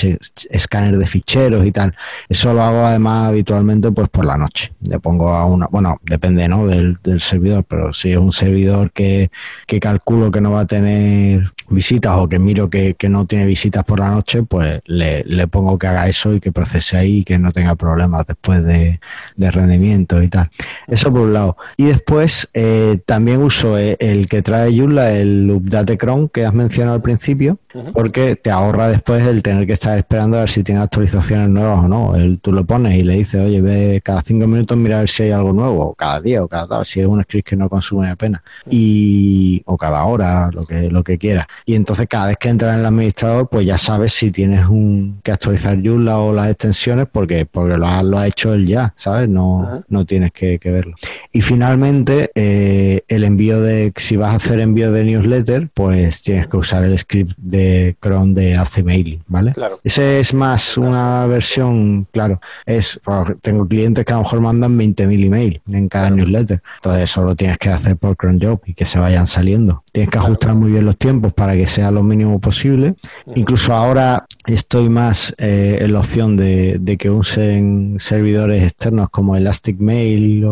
escáner de ficheros y tal. Eso lo hago además habitualmente pues por la noche. Le pongo a una, bueno, depende, ¿no? Del, del servidor, pero si es un servidor que, que calculo que no va a tener visitas o que miro que, no tiene visitas por la noche, pues le, pongo que haga eso y que procese ahí y que no tenga problemas después de, rendimiento y tal. Eso por un lado. Y después eh, también uso eh, el, que trae Joomla, el Update Cron que has mencionado al principio, porque te ahorra después el tener que estar esperando a ver si tiene actualizaciones nuevas o no. El, tú lo pones y le dices, oye, ve cada cinco minutos mira a ver si hay algo nuevo, o cada día, o cada tal, si es un script que no consume apenas. Y, o cada hora, lo que, lo que quieras y entonces cada vez que entras en el administrador pues ya sabes si tienes un que actualizar Joomla o las extensiones porque porque lo ha, lo ha hecho él ya, ¿sabes? No, no tienes que, verlo. Y finalmente eh, el envío de si vas a hacer envío de newsletter pues tienes que usar el script de Chrome de AC Mailing, ¿vale? Claro. Ese es más una versión, claro, es tengo clientes que a lo mejor mandan 20.000 emails en cada newsletter, entonces eso lo tienes que hacer por Chrome Job y que se vayan saliendo. Tienes que ajustar muy bien los tiempos para que sea lo mínimo posible. Incluso ahora estoy más eh, en la opción de, que usen servidores externos como Elastic Mail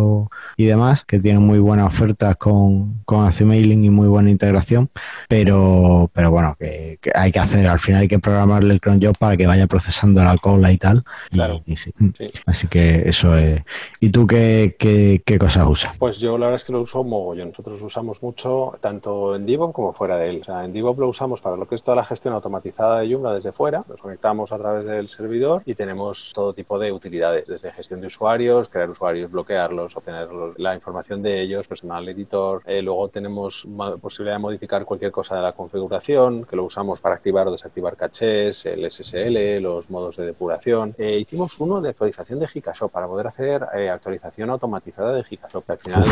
y demás, que tienen muy buenas ofertas con, con AC Mailing y muy buena integración, pero, pero bueno, que, hay que hacer, al final hay que programarle el cron job para que vaya procesando la cola y tal. Claro. Así que eso es. ¿Y tú qué, qué, cosas usas? Pues yo la verdad es que lo uso mogollón. Nosotros usamos mucho tanto en DevOps como fuera de él. O sea, en DevOps lo usamos para lo que es toda la gestión automatizada de Joomla desde fuera, nos conectamos a través del servidor y tenemos todo tipo de utilidades, desde gestión de usuarios, crear usuarios, bloquearlos, obtener la información de ellos, personal editor, eh, luego tenemos posibilidad de modificar cualquier cosa de la configuración, que lo usamos para activar o desactivar cachés, el SSL, los modos de depuración. Eh, hicimos uno de actualización de Hikashop para poder hacer eh, actualización automatizada de Hikashop. Al final,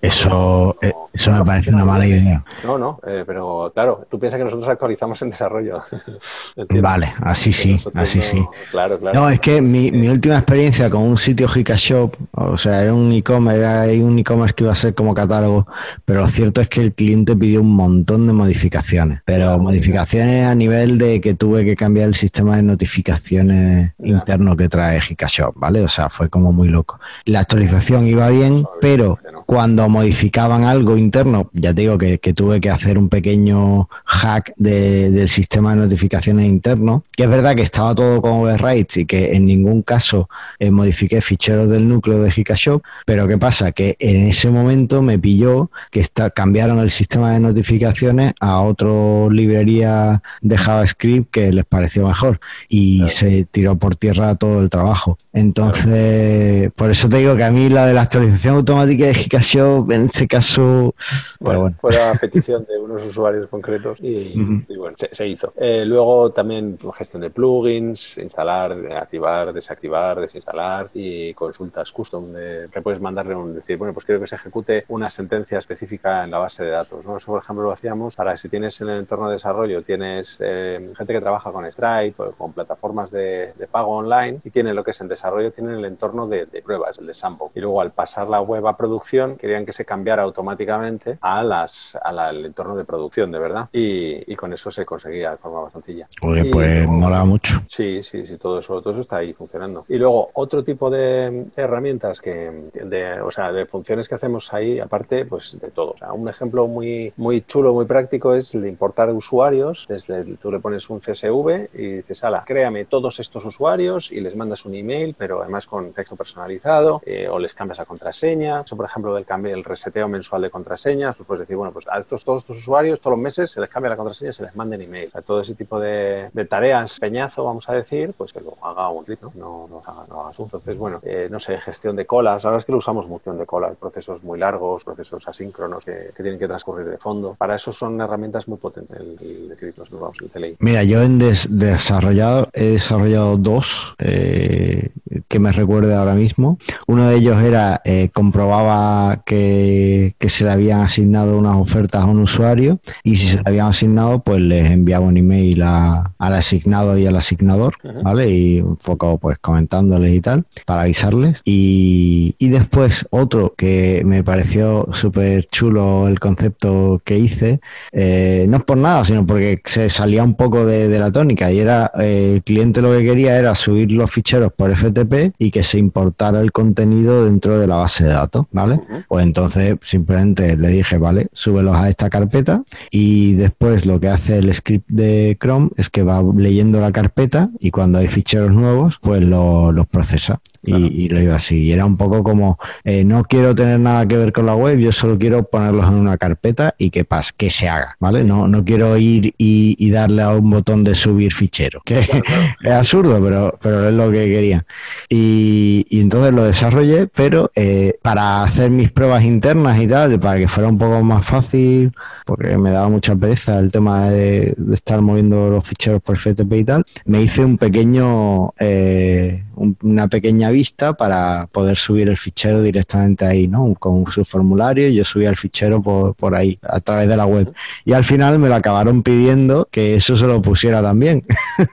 eso, eso me parece una mala idea. No, no, pero claro, tú piensas que nosotros actualizamos en desarrollo. [laughs] vale, así sí, así sí. Claro, claro. No, es que mi, mi última experiencia con un sitio Hikashop, o sea, era un e-commerce, era un e-commerce que iba a ser como catálogo, pero lo cierto es que el cliente pidió un montón de modificaciones, pero modificaciones a nivel de que tuve que cambiar el sistema de notificaciones interno que trae Hikashop, ¿vale? O sea, fue como muy loco. La actualización iba bien, pero cuando modificaban algo interno, ya te digo que, tuve que hacer un pequeño hack del sistema de notificaciones interno, que es verdad que estaba todo con overrides y que en ningún caso eh, modifiqué ficheros del núcleo de Hikashop, pero ¿qué pasa? Que en ese momento me pilló que está, cambiaron el sistema de notificaciones a otra librería de JavaScript que les pareció mejor y se tiró por tierra todo el trabajo. Entonces, por eso te digo que a mí la de la actualización automática de Hikashop, en este caso, bueno, fue la petición de unos usuarios concretos y, bueno, se, hizo. Eh, luego también gestión de plugins, instalar, activar, desactivar, desinstalar y consultas custom de, que puedes mandarle un decir, bueno, pues quiero que se ejecute una sentencia específica en la base de datos. ¿no? Eso, por ejemplo, lo hacíamos para si tienes en el entorno de desarrollo, tienes eh, gente que trabaja con Stripe o con plataformas de, pago online y tiene lo que es en desarrollo, tienen el entorno de, pruebas, el de sandbox. Y luego al pasar la web a producción, querían que se cambiara automáticamente a las, al entorno de producción, de verdad. Y, con eso se conseguía de forma bastante. Oye, pues mola mucho. Sí, sí, sí, todo eso, todo eso está ahí funcionando. Y luego, otro tipo de herramientas que, de, o sea, de funciones que hacemos ahí, aparte, pues de todo. O sea, un ejemplo muy, muy chulo, muy práctico es el de importar usuarios. Desde, tú le pones un CSV y dices, ala, créame todos estos usuarios y les mandas un email, pero además con texto personalizado, eh, o les cambias la contraseña. Eso, por ejemplo, del cambio, el reseteo mensual de contraseñas, pues puedes decir, bueno, pues estos, todos estos usuarios, todos los meses, se les cambia la contraseña y se les manden email. O sea, todo ese tipo de, tareas, peñazo, vamos a decir, pues que lo haga un ritmo, no, no, haga, no haga Entonces, bueno, eh, no sé, gestión de colas. Ahora es que lo usamos mucho de colas, procesos muy largos, procesos asíncronos que, tienen que transcurrir de fondo. Para eso son herramientas muy potentes el, el, el CLI. Mira, yo en desarrollado he desarrollado dos eh, que me recuerde ahora mismo. Uno de ellos era eh, comprobaba que, se le habían asignado unas ofertas a un usuario y si se le habían asignado, pues les enviaba un email al asignado y al asignador, ¿vale? Y un poco pues comentándoles y tal para avisarles. Y, después otro que me pareció súper chulo el concepto que hice, eh, no es por nada, sino porque se salía un poco de, de la tónica y era eh, el cliente lo que quería era subir los ficheros por FTP y que se importara el contenido dentro de la base de datos, ¿vale? Pues entonces simplemente le dije, vale, súbelos a esta carpeta y después lo que hace el script de Chrome es que va leyendo la carpeta y cuando hay ficheros nuevos, pues los procesa. Y, lo iba así. Y era un poco como, eh, no quiero tener nada que ver con la web, yo solo quiero ponerlos en una carpeta y que pase, que se haga, ¿vale? No, no quiero ir y, darle a un botón de subir fichero, que [laughs] es absurdo, pero, pero es lo que quería. Y, entonces lo desarrollé, pero eh, para hacer mis pruebas internas y tal, para que fuera un poco más fácil, porque me daba mucha pereza el tema de, estar moviendo los ficheros por FTP y tal, me hice un pequeño, eh, una pequeña vista para poder subir el fichero directamente ahí, ¿no? Con su formulario, yo subía el fichero por, por ahí, a través de la web. Y al final me lo acabaron pidiendo que eso se lo pusiera también,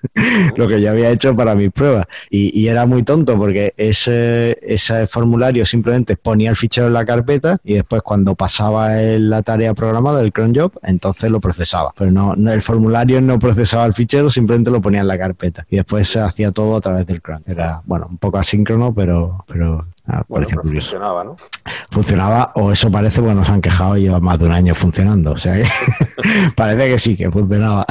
[laughs] lo que yo había hecho para mis pruebas. Y, y era muy tonto porque ese, ese formulario simplemente ponía el fichero en la carpeta y después cuando pasaba la tarea programada, el cron job, entonces lo procesaba. Pero no, el formulario no procesaba el fichero, simplemente lo ponía en la carpeta. Y después se hacía todo a través del cron. Era, bueno, un poco asíncrono, pero, pero Ah, funcionaba, ¿no? Funcionaba, o eso parece, bueno, nos han quejado y lleva más de un año funcionando. O sea que [laughs] [laughs] parece que sí, que funcionaba.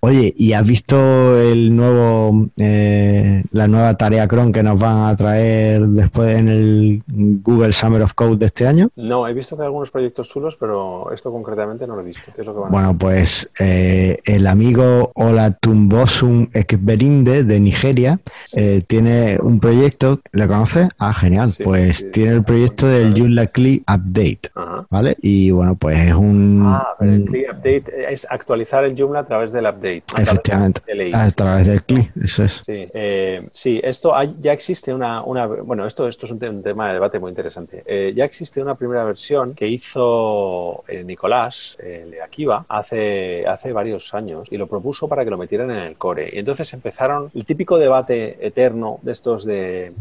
Oye, ¿y has visto el nuevo, eh, la nueva tarea Chrome que nos van a traer después en el Google Summer of Code de este año? No, he visto que hay algunos proyectos chulos, pero esto concretamente no lo he visto. bueno, pues eh, el amigo Olatumbosum Ekberinde de Nigeria eh, tiene un proyecto, ¿le conoces? Ah, genial. pues tiene el proyecto del Joomla CLI Update, ¿vale? Y bueno, pues es un... Ah, pero el CLI Update es actualizar el Joomla a través del update. Efectivamente, a través del CLI, eso es. Sí, eh, sí esto ya existe una, una... Bueno, esto, esto es un, tema de debate muy interesante. Eh, ya existe una primera versión que hizo eh, Nicolás de Akiva hace, hace varios años y lo propuso para que lo metieran en el core. Y entonces empezaron el típico debate eterno de estos de,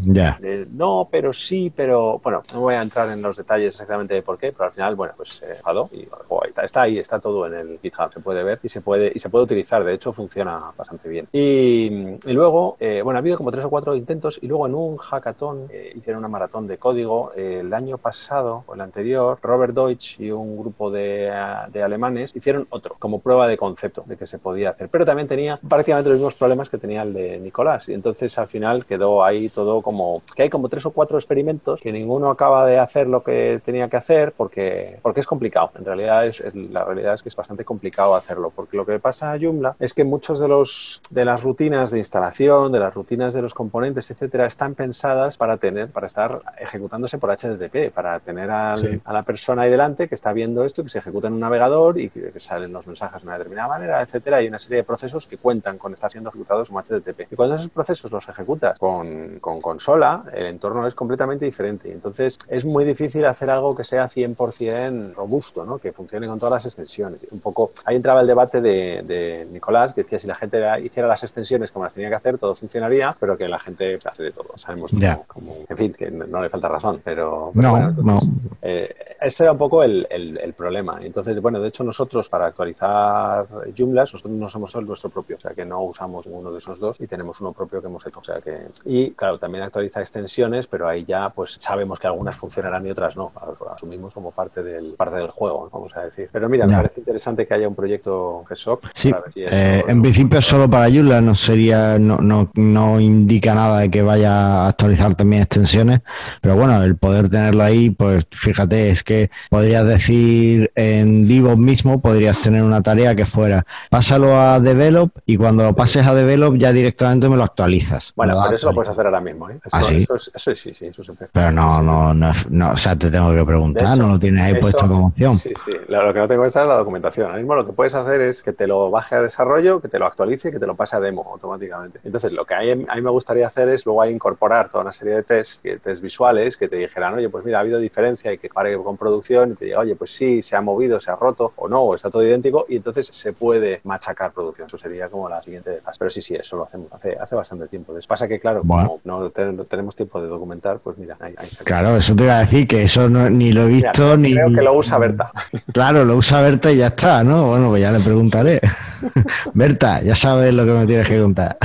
no, pero sí, pero bueno, no voy a entrar en los detalles exactamente de por qué, pero al final, bueno, pues se enfadó y ahí. Está, ahí, está todo en el GitHub, se puede ver y se puede, y se puede utilizar. De hecho, funciona bastante bien. Y, luego, eh, bueno, ha habido como tres o cuatro intentos y luego en un hackathon eh, hicieron una maratón de código. Eh, el año pasado o el anterior, Robert Deutsch y un grupo de, de, alemanes hicieron otro como prueba de concepto de que se podía hacer. Pero también tenía prácticamente los mismos problemas que tenía el de Nicolás. Y entonces al final quedó ahí todo como que hay como tres o cuatro experimentos que ninguno acaba de hacer lo que tenía que hacer porque, porque es complicado. En realidad es, es la realidad es que es bastante complicado hacerlo porque lo que pasa a Joomla es que muchos de los de las rutinas de instalación, de las rutinas de los componentes, etcétera, están pensadas para tener, para estar ejecutándose por HTTP, para tener al, sí. a la persona ahí delante que está viendo esto, que se ejecuta en un navegador y que, que, salen los mensajes de una determinada manera, etcétera. Hay una serie de procesos que cuentan con estar siendo ejecutados como HTTP. Y cuando esos procesos los ejecutas con, con consola, el entorno es completamente diferente. Entonces es muy difícil hacer algo que sea 100% robusto, ¿no? que funcione con todas las extensiones. Un poco ahí entraba el debate de, de Nicolás, que decía si la gente hiciera las extensiones como las tenía que hacer, todo funcionaría, pero que la gente hace de todo. Sabemos yeah. como, como, en fin, que no, no, le falta razón, pero, pero no, bueno, entonces, no. Eh, ese era un poco el, el, el, problema. Entonces, bueno, de hecho nosotros para actualizar Joomla, nosotros nos hemos hecho el nuestro propio, o sea que no usamos uno de esos dos y tenemos uno propio que hemos hecho. O sea que, y claro, también actualiza extensiones, pero ahí ya pues sabemos que algunas funcionarán y otras no. Asumimos como parte del, parte del juego, vamos a decir. Pero mira, me parece interesante que haya un proyecto GSOC. Sí, si eh, en principio solo para Joomla no sería, no, no, no indica nada de que vaya a actualizar también extensiones, pero bueno, el poder tenerlo ahí, pues fíjate, es que podrías decir en DevOps mismo, podrías tener una tarea que fuera, pásalo a Develop y cuando lo pases a Develop ya directamente me lo actualizas. Bueno, pero eso lo puedes hacer ahora mismo, ¿eh? Eso, ¿Ah, sí? Eso, eso, sí, sí, eso se hace. Pero no, no, no, no, o sea, te tengo que preguntar, hecho, no lo tienes ahí eso, puesto como opción. Sí, sí, lo, que no tengo es la documentación. Ahora mismo lo que puedes hacer es que te lo baje a desarrollo, que te lo actualice y que te lo pase a demo automáticamente. Entonces, lo que a mí, a mí me gustaría hacer es luego incorporar toda una serie de tests, test visuales que te dijeran, oye, pues mira, ha habido diferencia y que pare con producción y te diga, oye, pues sí, se ha movido, se ha roto o no, o está todo idéntico y entonces se puede machacar producción. Eso sería como la siguiente fase. Pero sí, sí, eso lo hacemos hace, hace bastante tiempo. Les pasa que, claro, bueno. como no, ten, no, tenemos tiempo de documentar, pues mira, ahí, ahí Claro, eso te iba a decir que eso no, ni lo he visto mira, ni. Creo que lo usa Berta. [laughs] Claro, lo usa Berta y ya está, ¿no? Bueno, pues ya le preguntaré. [laughs] Berta, ya sabes lo que me tienes que contar.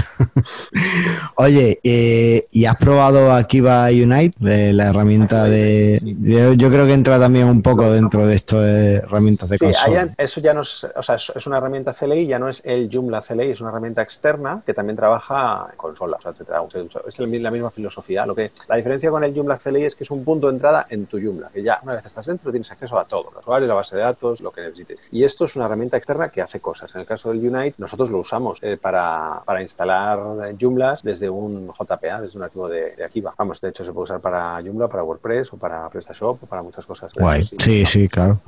[laughs] Oye, eh, ¿y has probado Akiva Unite, eh, la herramienta de... Sí. Yo, yo, creo que entra también un poco dentro de esto de herramientas de sí, consola. eso ya no es, o sea, es una herramienta CLI, ya no es el Joomla CLI, es una herramienta externa que también trabaja en consolas, etcétera. Es la misma filosofía. Lo que, la diferencia con el Joomla CLI es que es un punto de entrada en tu Joomla, que ya una vez estás dentro tienes acceso a todo, el usuario, la base de datos, lo que necesites. Y esto es una herramienta externa que hace cosas. En el caso del Unite, nosotros lo usamos eh, para, para instalar Joomlas desde un JPA, desde un archivo de, de Akiva. Vamos, de hecho se puede usar para Joomla, para WordPress o para PrestaShop o para muchas cosas. Guay. Sí, sí, sí, claro.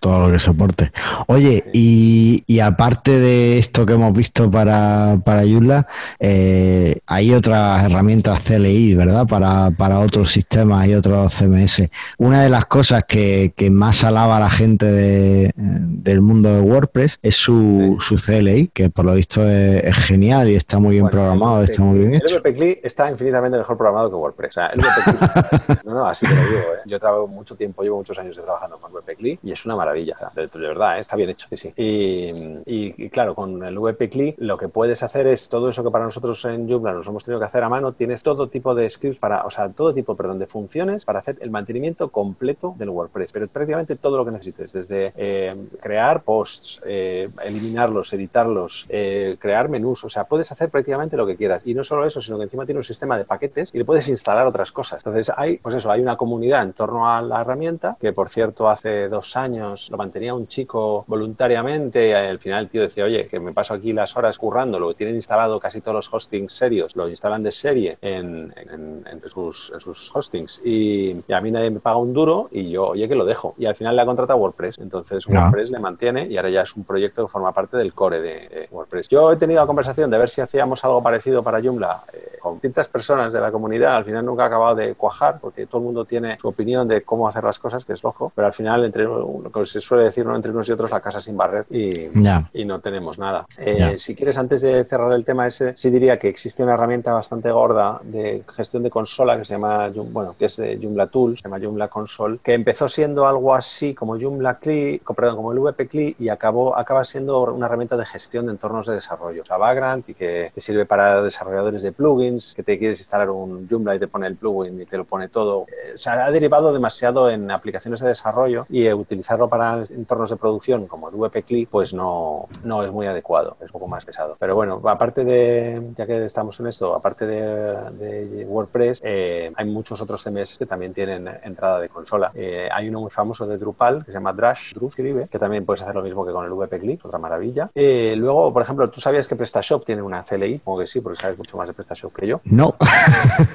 Todo lo que soporte. Oye, y, y, aparte de esto que hemos visto para, para Joomla, eh, hay otras herramientas CLI, ¿verdad? Para, para otros sistemas y otros CMS. Una de las cosas que, que más alaba a la gente de, del mundo de WordPress es su, sí. su CLI, que por lo visto es, es genial y está muy bien bueno, programado, está muy bien hecho. El WP está infinitamente mejor programado que WordPress. O sea, el WP [laughs] no, no, así te lo digo. ¿eh? Yo trabajo mucho tiempo, llevo muchos años trabajando con WP y es una maravilla. De, de, verdad, ¿eh? está bien hecho. Sí, sí. Y, y, y, claro, con el WP lo que puedes hacer es todo eso que para nosotros en Joomla nos hemos tenido que hacer a mano. Tienes todo tipo de para, o sea, todo tipo, perdón, de funciones para hacer el mantenimiento completo del WordPress. Pero prácticamente todo lo que necesites, desde eh, crear posts, eh, eliminarlos, editarlos, eh, crear menús. O sea, puedes hacer prácticamente lo que quieras. Y no solo eso, sino que encima tiene un sistema de paquetes y le puedes instalar otras cosas. Entonces hay, pues eso, hay una comunidad en torno a la herramienta, que por cierto hace dos años lo mantenía un chico voluntariamente y al final el tío decía, oye, que me paso aquí las horas currando, lo tienen instalado casi todos los hostings serios, lo instalan de serie en, en, en, sus, en sus, hostings y, y, a mí nadie me paga un duro y yo, oye, que lo dejo. Y al final le ha contratado WordPress, entonces WordPress no. le mantiene y ahora ya es un proyecto que forma parte del el core de, WordPress. Yo he tenido la conversación de ver si hacíamos algo parecido para Joomla eh, con distintas personas de la comunidad. Al final nunca ha acabado de cuajar porque todo el mundo tiene su opinión de cómo hacer las cosas, que es loco, pero al final, entre lo que se suele decir ¿no? entre unos y otros, la casa sin barrer y, y no tenemos nada. Eh, si quieres, antes de cerrar el tema ese, sí diría que existe una herramienta bastante gorda de gestión de consola que se llama, bueno, que es de Joomla Tools, se llama Joomla Console, que empezó siendo algo así como Joomla CLI, perdón, como el VP CLI y acabó, acaba siendo una herramienta de gestión de entornos de desarrollo. O sea, Vagrant y que, sirve para desarrolladores de plugins, que te quieres instalar un Joomla y te pone el plugin y te lo pone todo. Eh, o sea, ha derivado demasiado en aplicaciones de desarrollo y utilizarlo para entornos de producción como el VP CLI, pues no, no es muy adecuado, es un poco más pesado. Pero bueno, aparte de, ya que estamos en esto, aparte de, WordPress, eh, hay muchos otros CMS que también tienen entrada de consola. Eh, hay uno muy famoso de Drupal que se llama Drush, Drush que también puedes hacer lo mismo que con el VP Click, otra maravilla. Eh, luego, por ejemplo, ¿tú sabías que PrestaShop tiene una CLI? Como que sí, porque sabes mucho más de PrestaShop que yo. No.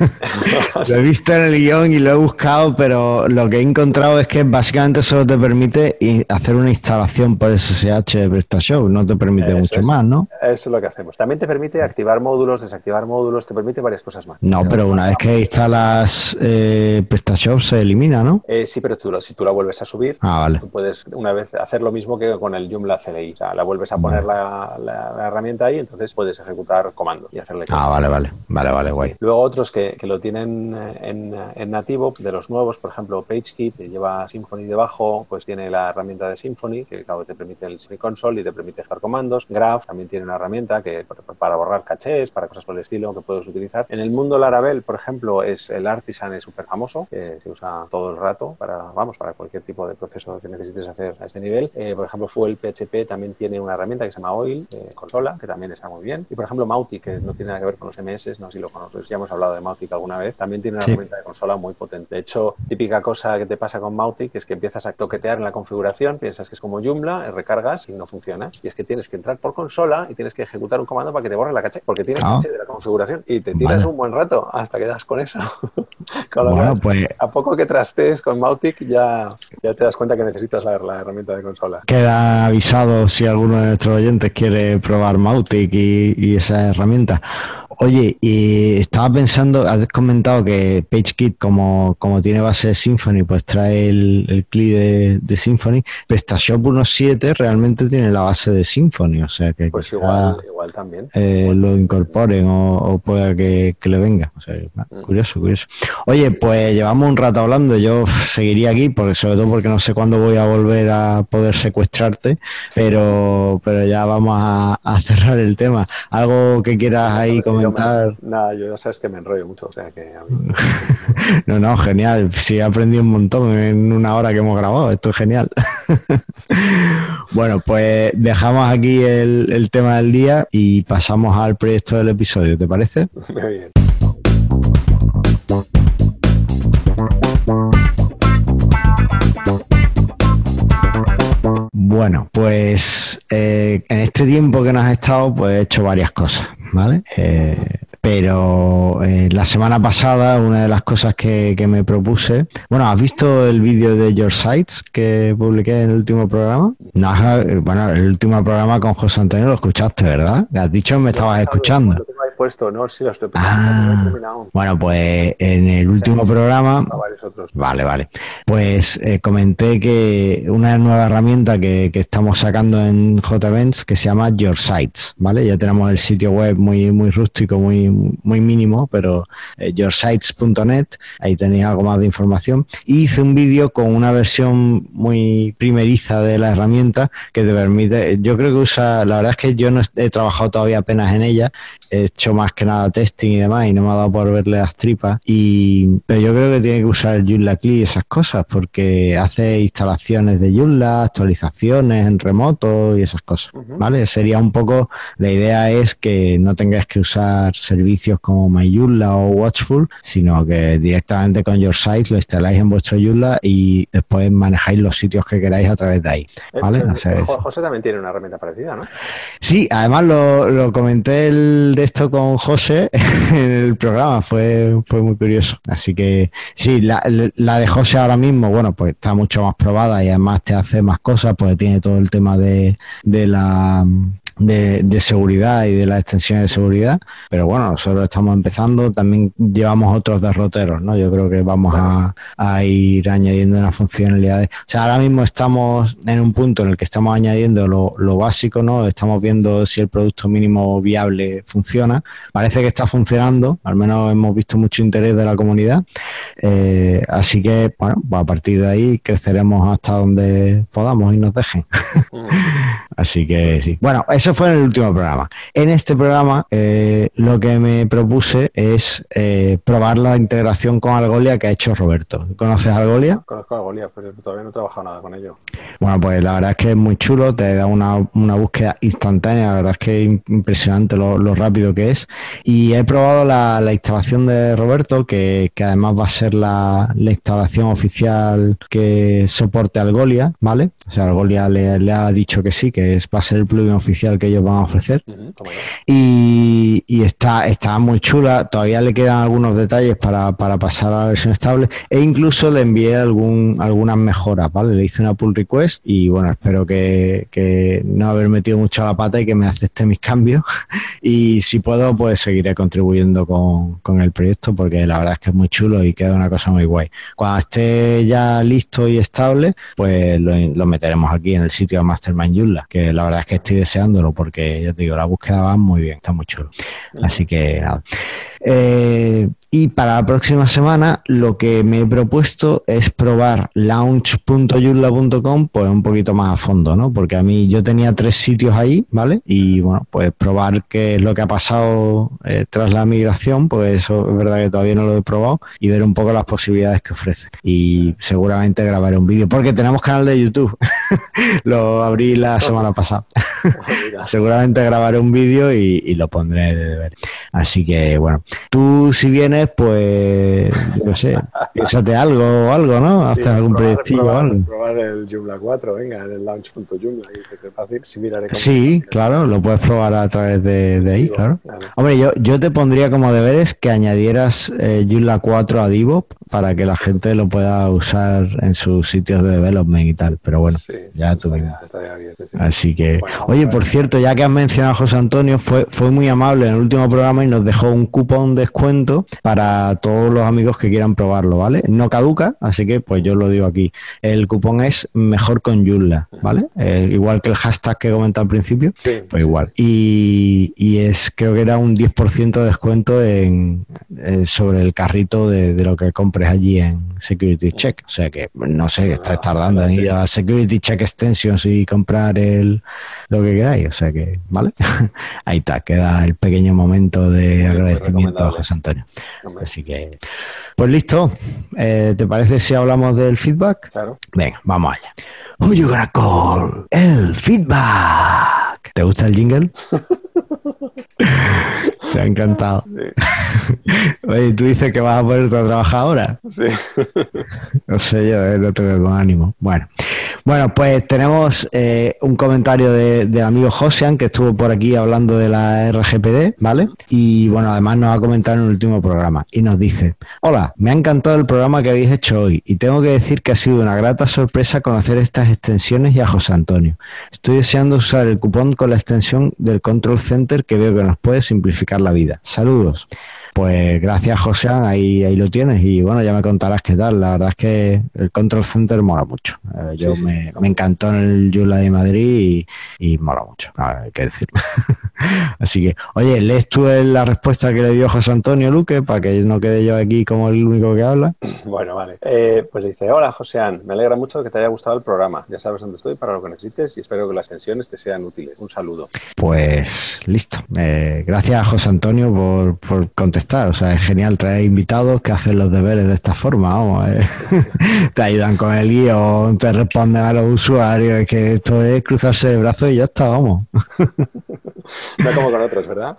[laughs] lo he visto en el guion y lo he buscado, pero lo que he encontrado es que básicamente solo te permite hacer una instalación por SSH de PrestaShop, no te permite mucho más, ¿no? Eso es lo que hacemos. También te permite activar módulos, desactivar módulos, te permite varias cosas más. No, pero, una vez que instalas eh, PrestaShop se elimina, ¿no? Eh, sí, pero tú, si tú la vuelves a subir, ah, vale. tú puedes una vez hacer lo mismo que con el Joomla CLI. O sea, la vuelves a poner la, herramienta ahí, entonces puedes ejecutar comandos y hacerle. Ah, vale, vale. Vale, vale, guay. Luego otros que, lo tienen en, en, nativo, de los nuevos, por ejemplo, PageKit, que lleva Symfony debajo, pues tiene la herramienta de Symfony, que claro, te permite el Console y te permite dejar comandos. Graph también tiene una herramienta que para borrar cachés, para cosas por el estilo que puedes utilizar. En el mundo Laravel, por ejemplo, es el Artisan es súper famoso, que se usa todo el rato para, vamos, para cualquier tipo de proceso que necesites hacer a este nivel. Eh, por ejemplo, Fuel PHP también tiene una herramienta que se llama Oil, eh, consola, que también está muy bien. Y por ejemplo, Mautic, que no tiene nada que ver con los MS, no sé si lo conoces, ya hemos hablado de Mautic alguna vez, también tiene una herramienta de consola muy potente. De hecho, típica cosa que te pasa con Mautic es que empiezas a toquetear en la configuración, piensas que es como Joomla, recargas y no funciona. Y es que tienes que entrar por consola y tienes que ejecutar un comando para que te borre la caché, porque tienes caché de la configuración y te tiras un buen rato hasta que das con eso. [laughs] bueno, pues... A poco que trastes con Mautic ya, ya te das cuenta que necesitas la, herramienta de consola. Queda avisado si alguno de nuestros oyentes quiere probar Mautic y, esa herramienta. Oye, y estaba pensando, has comentado que PageKit, como, como tiene base de Symfony, pues trae el, el CLI de, de Symfony. PrestaShop 1.7 realmente tiene la base de Symfony, o sea que pues igual, igual también. Eh, lo incorporen o, pueda que, le venga. O sea, mm. curioso, curioso. Oye, pues llevamos un rato hablando. Yo [laughs] seguiría aquí, porque sobre todo porque no sé cuándo voy a volver a poder secuestrarte, pero, pero ya vamos a, cerrar el tema. ¿Algo que quieras ahí comentar? Nada, yo ya sabes que me enrollo mucho, o sea que [laughs] no, no, genial. Sí, he aprendido un montón en una hora que hemos grabado. Esto es genial. [laughs] bueno, pues dejamos aquí el, el tema del día y pasamos al proyecto del episodio, ¿te parece? Muy bien. Bueno, pues eh, en este tiempo que nos has estado, pues he hecho varias cosas, ¿vale? Eh, pero eh, la semana pasada una de las cosas que, me propuse, bueno, ¿has visto el vídeo de Your Sites que publiqué en el último programa? No, bueno, el último programa con José Antonio lo escuchaste, ¿verdad? Has dicho me estabas escuchando puesto, no, sí lo estoy ah, Bueno, pues en el último programa. Vale, vale. Pues eh, comenté que una nueva herramienta que, estamos sacando en JVents que se llama Your Sites, ¿vale? Ya tenemos el sitio web muy, muy rústico, muy, muy mínimo, pero eh, yoursites.net, ahí tenéis algo más de información. Y hice un vídeo con una versión muy primeriza de la herramienta que te permite, yo creo que usa, la verdad es que yo no he trabajado todavía apenas en ella, he hecho más que nada testing y demás y no me ha dado por verle las tripas. Y, pero yo creo que tiene que usar el Joomla CLI y esas cosas porque hace instalaciones de Joomla, actualizaciones en remoto y esas cosas. ¿Vale? Sería un poco, la idea es que no tengáis que usar servicios como MyJoomla o Watchful, sino que directamente con Your Site lo instaláis en vuestro Joomla y después manejáis los sitios que queráis a través de ahí. Eh, ¿Vale? Eh, José también tiene una herramienta parecida, ¿no? Sí, además lo, lo comenté el esto con José [laughs] en el programa, fue, fue muy curioso. Así que sí, la, de José ahora mismo, bueno, pues está mucho más probada y además te hace más cosas porque tiene todo el tema de, de la de, de, seguridad y de las extensiones de seguridad. Pero bueno, nosotros estamos empezando, también llevamos otros derroteros, ¿no? Yo creo que vamos a, a ir añadiendo unas funcionalidades. O sea, ahora mismo estamos en un punto en el que estamos añadiendo lo, lo básico, ¿no? Estamos viendo si el producto mínimo viable funciona. Parece que está funcionando, al menos hemos visto mucho interés de la comunidad. Eh, así que, bueno, pues a partir de ahí creceremos hasta donde podamos y nos dejen. [laughs] así que sí. Bueno, eso fue en el último programa. En este programa eh, lo que me propuse es eh, probar la integración con Algolia que ha hecho Roberto. ¿Conoces Algolia? Conozco Algolia, pero todavía no he trabajado nada con ello. Bueno, pues la verdad es que es muy chulo, te da una, una búsqueda instantánea, la verdad es que es impresionante lo, lo rápido que es. Y he probado la, la instalación de Roberto, que, que, además va a ser la, la, instalación oficial que soporte Algolia, ¿vale? O sea, Algolia le, le, ha dicho que sí, que es, va a ser el plugin oficial que ellos van a ofrecer. Uh -huh, y, y, está, está muy chula, todavía le quedan algunos detalles para, para pasar a la versión estable e incluso le envié algún, algunas mejoras, ¿vale? Le hice una pull request y bueno, espero que, que no haber metido mucho la pata y que me acepte mis cambios [laughs] y si puedo pues seguiré contribuyendo con, con, el proyecto porque la verdad es que es muy chulo y queda una cosa muy guay. Cuando esté ya listo y estable pues lo, lo meteremos aquí en el sitio de Mastermind Joomla que la verdad es que estoy deseándolo porque ya te digo, la búsqueda va muy bien, está muy chulo. Así que nada. Eh, y para la próxima semana lo que me he propuesto es probar launch.yurla.com pues un poquito más a fondo, ¿no? Porque a mí yo tenía tres sitios ahí, ¿vale? Y bueno, pues probar qué es lo que ha pasado eh, tras la migración, pues eso es verdad que todavía no lo he probado y ver un poco las posibilidades que ofrece. Y seguramente grabaré un vídeo, porque tenemos canal de YouTube. [laughs] lo abrí la semana pasada. [laughs] seguramente grabaré un vídeo y, y, lo pondré de deber. Así que bueno, tú si vienes, pues, no sé, [laughs] piénsate algo o algo, ¿no? Haces sí, algún proyectillo probar, o algo. Probar el Joomla 4, venga, en el launch.joomla, que es fácil, si miraré Sí, claro, lo puedes probar a través de, de ahí, Divo, claro. claro. Hombre, yo, yo te pondría como deberes que añadieras eh, Joomla 4 a Divo para que la gente lo pueda usar en sus sitios de development y tal, pero bueno, sí, ya tú mismo. Así que, bueno, oye, por cierto, ya que has mencionado a José Antonio, fue, fue muy amable en el último programa y nos dejó un cupón descuento para todos los amigos que quieran probarlo, ¿vale? No caduca, así que pues yo lo digo aquí. El cupón es mejor con Joomla, ¿vale? Eh, igual que el hashtag que comenté al principio, sí, pues igual. Y, y, es, creo que era un 10% de descuento en, eh, sobre el carrito de, de, lo que compres allí en Security Check. O sea que no sé, estás tardando en ir a Security Check Extensions y comprar el, lo que queráis. O sea que, ¿vale? [laughs] Ahí está, queda el pequeño momento de agradecimiento a José Antonio. Así que, pues listo. Eh, ¿Te parece si hablamos del feedback? Claro. Venga, vamos allá. Gonna call? El feedback. ¿Te gusta el jingle? [laughs] Te ha encantado. Sí. [laughs] Oye, tú dices que vas a ponerte a trabajar ahora. Sí. [laughs] No sé yo, eh, no tengo con ánimo. Bueno, bueno, pues tenemos eh, un comentario del de amigo Josean que estuvo por aquí hablando de la RGPD, ¿vale? Y bueno, además nos ha comentado en el último programa y nos dice: Hola, me ha encantado el programa que habéis hecho hoy y tengo que decir que ha sido una grata sorpresa conocer estas extensiones y a José Antonio. Estoy deseando usar el cupón con la extensión del Control Center que veo que nos puede simplificar la vida. Saludos. Pues gracias, José, ahí, ahí lo tienes. Y bueno, ya me contarás qué tal. La verdad es que el Control Center mola mucho. Eh, yo sí, me, sí, me, encantó en el Yula de Madrid y, y mola mucho. Hay que decirlo. [laughs] Así que, oye, ¿lees tú la respuesta que le dio José Antonio Luque para que no quede yo aquí como el único que habla? [clears throat] Bueno, vale. Eh, pues dice: Hola, Joséan. Me alegra mucho que te haya gustado el programa. Ya sabes dónde estoy para lo que necesites y espero que las tensiones te sean útiles. Un saludo. Pues listo. Eh, gracias, José Antonio, por, por contestar estar. O sea, es genial traer invitados que hacen los deberes de esta forma. Vamos, eh. [laughs] te ayudan con el guion, te responden a los usuarios. Es que esto es cruzarse de brazos y ya está, vamos. [laughs] No como con otros, ¿verdad?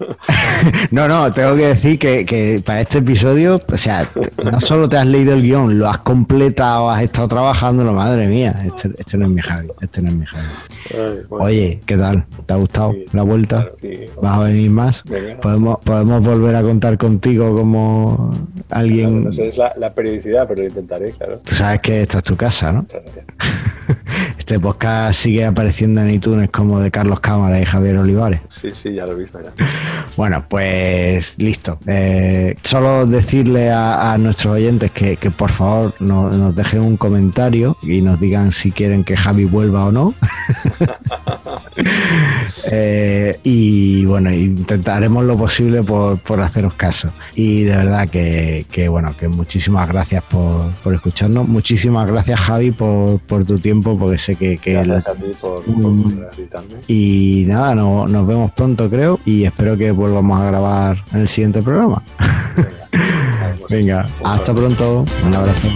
[laughs] no, no, tengo que decir que, que, para este episodio, o sea, no solo te has leído el guion, lo has completado, has estado trabajando, madre mía, este, este no es mi Javi, este no es mi Javi. Ay, bueno. Oye, ¿qué tal? ¿Te ha gustado sí, la vuelta? Claro, sí. ¿Vas a venir más? ¿Podemos, ¿Podemos volver a contar contigo como alguien? Claro, no sé, es la, la, periodicidad, pero lo intentaré, claro. Tú sabes que esta es tu casa, ¿no? [laughs] este podcast sigue apareciendo en iTunes como de Carlos Cámara y Javier Olivares. Sí, sí, ya lo he visto ya. [laughs] Bueno, pues listo. Eh, solo decirle a, nuestros oyentes que, por favor nos dejen un comentario y nos digan si quieren que Javi vuelva o no. [laughs] Eh, y bueno, intentaremos lo posible por, haceros caso. Y de verdad que, bueno, que muchísimas gracias por, escucharnos. Muchísimas gracias, Javi, por, tu tiempo, porque sé que. gracias a ti por, por Y nada, no, nos vemos pronto, creo, y espero que volvamos a grabar en el siguiente programa. Venga, [laughs] hasta pronto. Un abrazo.